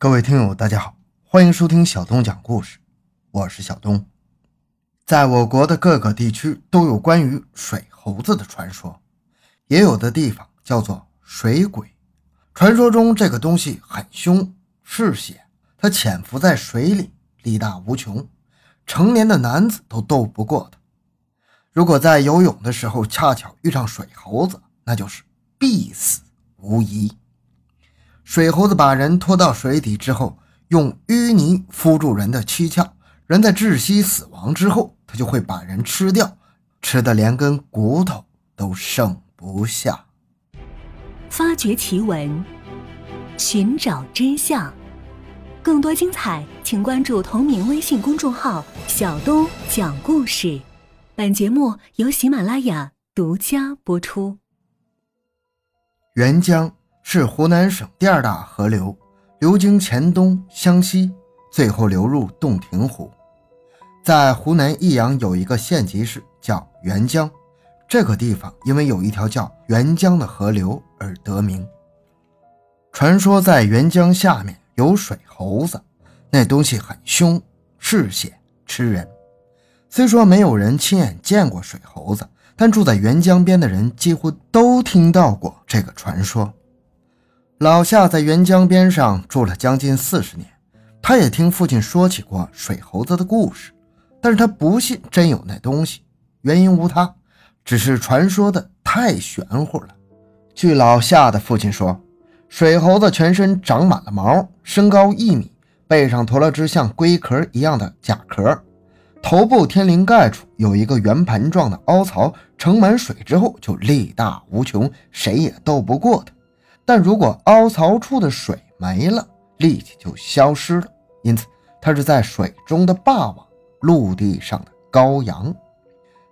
各位听友，大家好，欢迎收听小东讲故事，我是小东。在我国的各个地区都有关于水猴子的传说，也有的地方叫做水鬼。传说中这个东西很凶，嗜血，它潜伏在水里，力大无穷，成年的男子都斗不过它。如果在游泳的时候恰巧遇上水猴子，那就是必死无疑。水猴子把人拖到水底之后，用淤泥敷住人的躯壳，人在窒息死亡之后，他就会把人吃掉，吃的连根骨头都剩不下。发掘奇闻，寻找真相，更多精彩，请关注同名微信公众号“小东讲故事”。本节目由喜马拉雅独家播出。沅江。是湖南省第二大河流，流经黔东、湘西，最后流入洞庭湖。在湖南益阳有一个县级市叫沅江，这个地方因为有一条叫沅江的河流而得名。传说在沅江下面有水猴子，那东西很凶，嗜血，吃人。虽说没有人亲眼见过水猴子，但住在沅江边的人几乎都听到过这个传说。老夏在沅江边上住了将近四十年，他也听父亲说起过水猴子的故事，但是他不信真有那东西，原因无他，只是传说的太玄乎了。据老夏的父亲说，水猴子全身长满了毛，身高一米，背上驮了只像龟壳一样的甲壳，头部天灵盖处有一个圆盘状的凹槽，盛满水之后就力大无穷，谁也斗不过它。但如果凹槽处的水没了，力气就消失了。因此，它是在水中的霸王，陆地上的羔羊。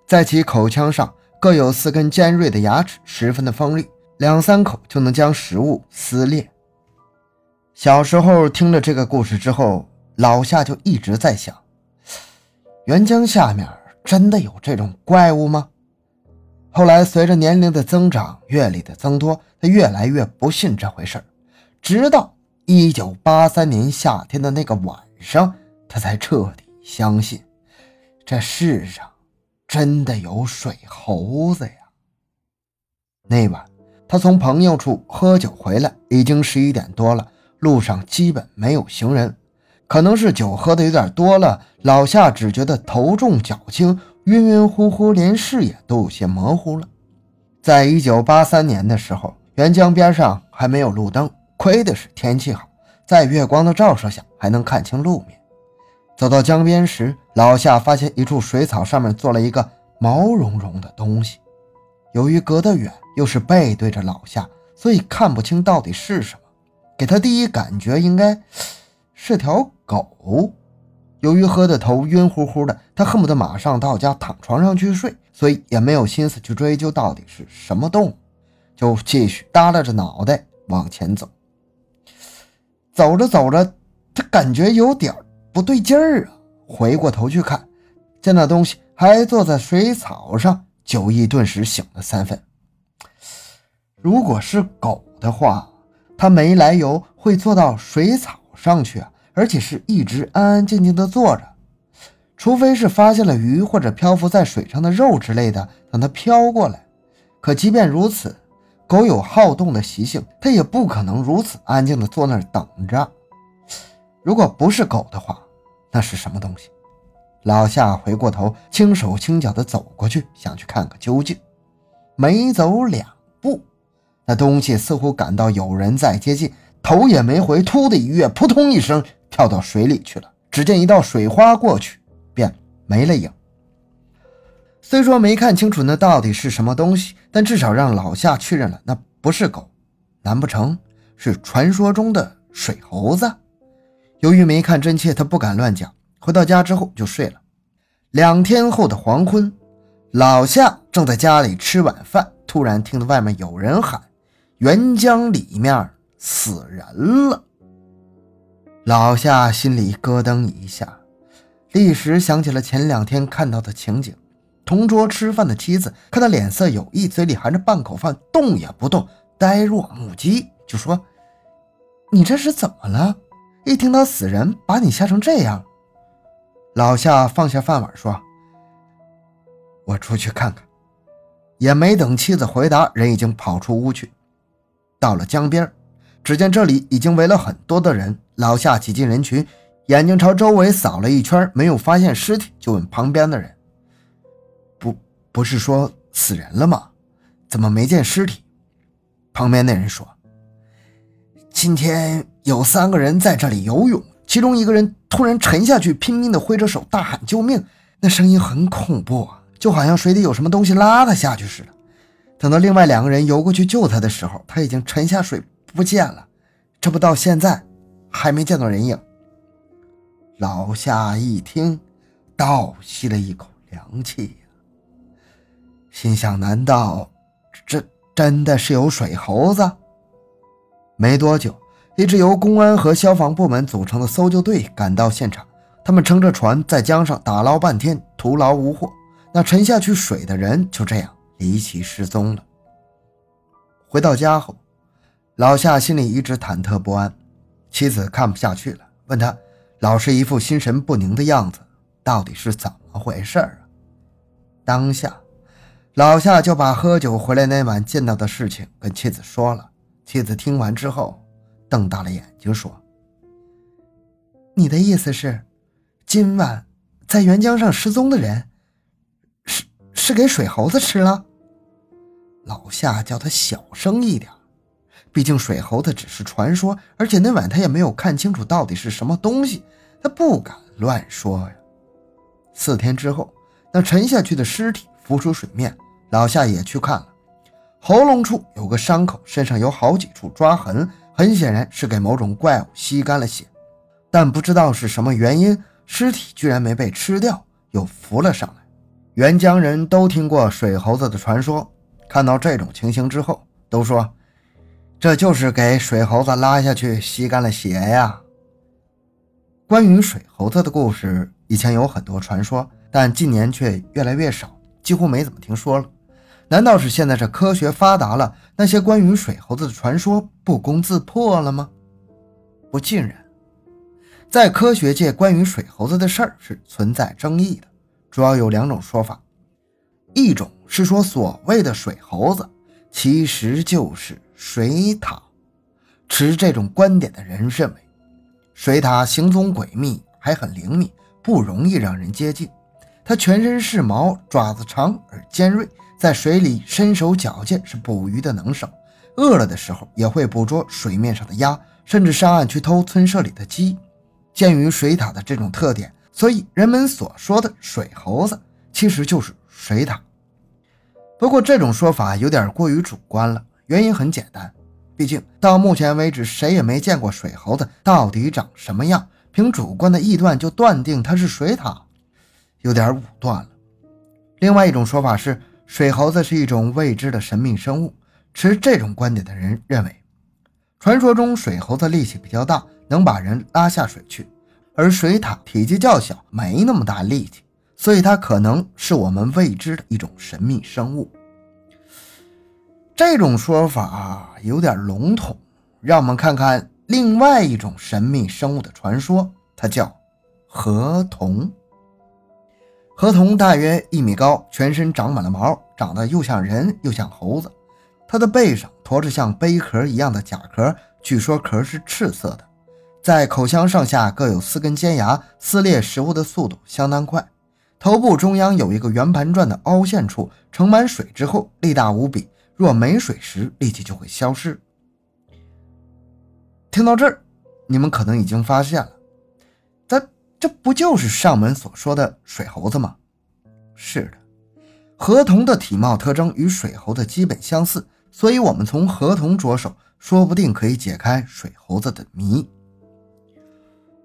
在其口腔上各有四根尖锐的牙齿，十分的锋利，两三口就能将食物撕裂。小时候听了这个故事之后，老夏就一直在想：原江下面真的有这种怪物吗？后来，随着年龄的增长，阅历的增多，他越来越不信这回事直到一九八三年夏天的那个晚上，他才彻底相信，这世上真的有水猴子呀。那晚，他从朋友处喝酒回来，已经十一点多了，路上基本没有行人。可能是酒喝的有点多了，老夏只觉得头重脚轻。晕晕乎乎，连视野都有些模糊了。在一九八三年的时候，沅江边上还没有路灯，亏的是天气好，在月光的照射下还能看清路面。走到江边时，老夏发现一处水草上面坐了一个毛茸茸的东西。由于隔得远，又是背对着老夏，所以看不清到底是什么。给他第一感觉应该是条狗。由于喝的头晕乎乎的，他恨不得马上到家躺床上去睡，所以也没有心思去追究到底是什么动物，就继续耷拉着脑袋往前走。走着走着，他感觉有点不对劲儿啊！回过头去看，见那东西还坐在水草上，酒意顿时醒了三分。如果是狗的话，它没来由会坐到水草上去啊！而且是一直安安静静的坐着，除非是发现了鱼或者漂浮在水上的肉之类的，让它飘过来。可即便如此，狗有好动的习性，它也不可能如此安静的坐那儿等着。如果不是狗的话，那是什么东西？老夏回过头，轻手轻脚的走过去，想去看个究竟。没走两步，那东西似乎感到有人在接近，头也没回，突的一跃，扑通一声。跳到水里去了。只见一道水花过去，便没了影。虽说没看清楚那到底是什么东西，但至少让老夏确认了那不是狗，难不成是传说中的水猴子？由于没看真切，他不敢乱讲。回到家之后就睡了。两天后的黄昏，老夏正在家里吃晚饭，突然听到外面有人喊：“沅江里面死人了。”老夏心里咯噔一下，立时想起了前两天看到的情景：同桌吃饭的妻子看他脸色有异，嘴里含着半口饭，动也不动，呆若木鸡，就说：“你这是怎么了？一听到死人，把你吓成这样。”老夏放下饭碗说：“我出去看看。”也没等妻子回答，人已经跑出屋去。到了江边，只见这里已经围了很多的人。老夏挤进人群，眼睛朝周围扫了一圈，没有发现尸体，就问旁边的人：“不，是说死人了吗？怎么没见尸体？”旁边那人说：“今天有三个人在这里游泳，其中一个人突然沉下去，拼命的挥着手大喊救命，那声音很恐怖。”就好像水底有什么东西拉他下去似的。等到另外两个人游过去救他的时候，他已经沉下水不见了。这不到现在还没见到人影。老夏一听，倒吸了一口凉气，心想：难道这真的是有水猴子？没多久，一支由公安和消防部门组成的搜救队赶到现场，他们撑着船在江上打捞半天，徒劳无获。那沉下去水的人就这样离奇失踪了。回到家后，老夏心里一直忐忑不安。妻子看不下去了，问他老是一副心神不宁的样子，到底是怎么回事啊？当下，老夏就把喝酒回来那晚见到的事情跟妻子说了。妻子听完之后，瞪大了眼睛说：“你的意思是，今晚在沅江上失踪的人？”是是给水猴子吃了。老夏叫他小声一点，毕竟水猴子只是传说，而且那晚他也没有看清楚到底是什么东西，他不敢乱说呀。四天之后，那沉下去的尸体浮出水面，老夏也去看了，喉咙处有个伤口，身上有好几处抓痕，很显然是给某种怪物吸干了血，但不知道是什么原因，尸体居然没被吃掉，又浮了上来。沅江人都听过水猴子的传说，看到这种情形之后，都说这就是给水猴子拉下去吸干了血呀。关于水猴子的故事，以前有很多传说，但近年却越来越少，几乎没怎么听说了。难道是现在这科学发达了，那些关于水猴子的传说不攻自破了吗？不尽然，在科学界，关于水猴子的事儿是存在争议的。主要有两种说法，一种是说所谓的水猴子其实就是水獭。持这种观点的人认为，水獭行踪诡秘，还很灵敏，不容易让人接近。它全身是毛，爪子长而尖锐，在水里身手矫健，是捕鱼的能手。饿了的时候也会捕捉水面上的鸭，甚至上岸去偷村舍里的鸡。鉴于水獭的这种特点。所以，人们所说的水猴子其实就是水獭。不过，这种说法有点过于主观了。原因很简单，毕竟到目前为止，谁也没见过水猴子到底长什么样。凭主观的臆断就断定它是水獭，有点武断了。另外一种说法是，水猴子是一种未知的神秘生物。持这种观点的人认为，传说中水猴子力气比较大，能把人拉下水去。而水獭体积较小，没那么大力气，所以它可能是我们未知的一种神秘生物。这种说法有点笼统，让我们看看另外一种神秘生物的传说，它叫河童。河童大约一米高，全身长满了毛，长得又像人又像猴子。它的背上驮着像贝壳一样的甲壳，据说壳是赤色的。在口腔上下各有四根尖牙，撕裂食物的速度相当快。头部中央有一个圆盘状的凹陷处，盛满水之后力大无比，若没水时力气就会消失。听到这儿，你们可能已经发现了，这不就是上门所说的水猴子吗？是的，河童的体貌特征与水猴子基本相似，所以我们从河童着手，说不定可以解开水猴子的谜。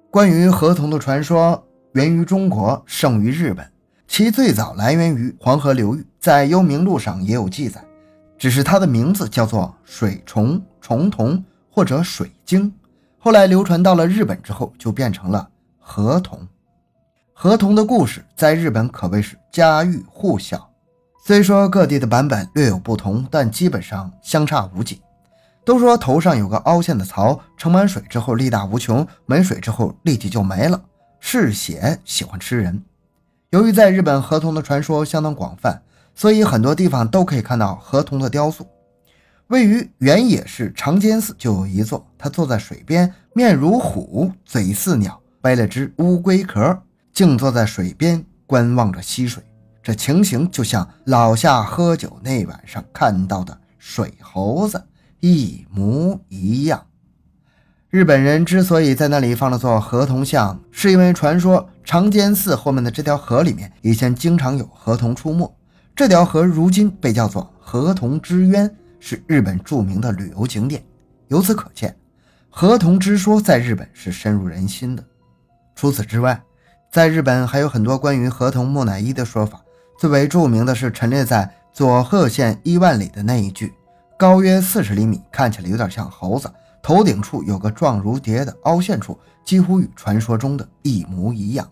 关于河童的传说，源于中国，盛于日本。其最早来源于黄河流域，在《幽冥录》上也有记载。只是它的名字叫做水虫、虫童或者水晶。后来流传到了日本之后，就变成了河童。河童的故事在日本可谓是家喻户晓。虽说各地的版本略有不同，但基本上相差无几。都说头上有个凹陷的槽，盛满水之后力大无穷，没水之后立即就没了。嗜血，喜欢吃人。由于在日本河童的传说相当广泛，所以很多地方都可以看到河童的雕塑。位于原野市长间寺就有一座，他坐在水边，面如虎，嘴似鸟，背了只乌龟壳，静坐在水边观望着溪水。这情形就像老夏喝酒那晚上看到的水猴子一模一样。日本人之所以在那里放了座河童像，是因为传说长间寺后面的这条河里面以前经常有河童出没。这条河如今被叫做河童之渊，是日本著名的旅游景点。由此可见，河童之说在日本是深入人心的。除此之外，在日本还有很多关于河童木乃伊的说法，最为著名的是陈列在佐贺县伊万里的那一具，高约四十厘米，看起来有点像猴子。头顶处有个状如蝶的凹陷处，几乎与传说中的一模一样。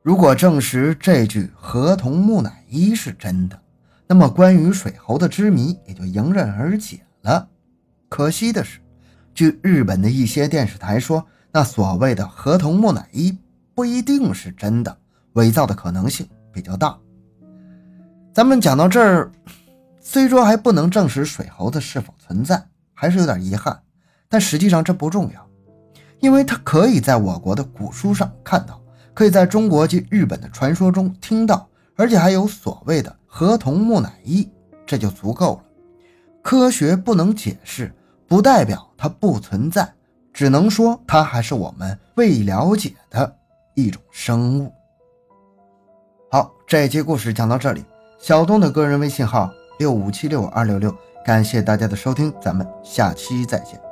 如果证实这具河童木乃伊是真的，那么关于水猴的之谜也就迎刃而解了。可惜的是，据日本的一些电视台说，那所谓的河童木乃伊不一定是真的，伪造的可能性比较大。咱们讲到这儿，虽说还不能证实水猴子是否存在。还是有点遗憾，但实际上这不重要，因为它可以在我国的古书上看到，可以在中国及日本的传说中听到，而且还有所谓的河童木乃伊，这就足够了。科学不能解释，不代表它不存在，只能说它还是我们未了解的一种生物。好，这一期故事讲到这里，小东的个人微信号六五七六二六六。感谢大家的收听，咱们下期再见。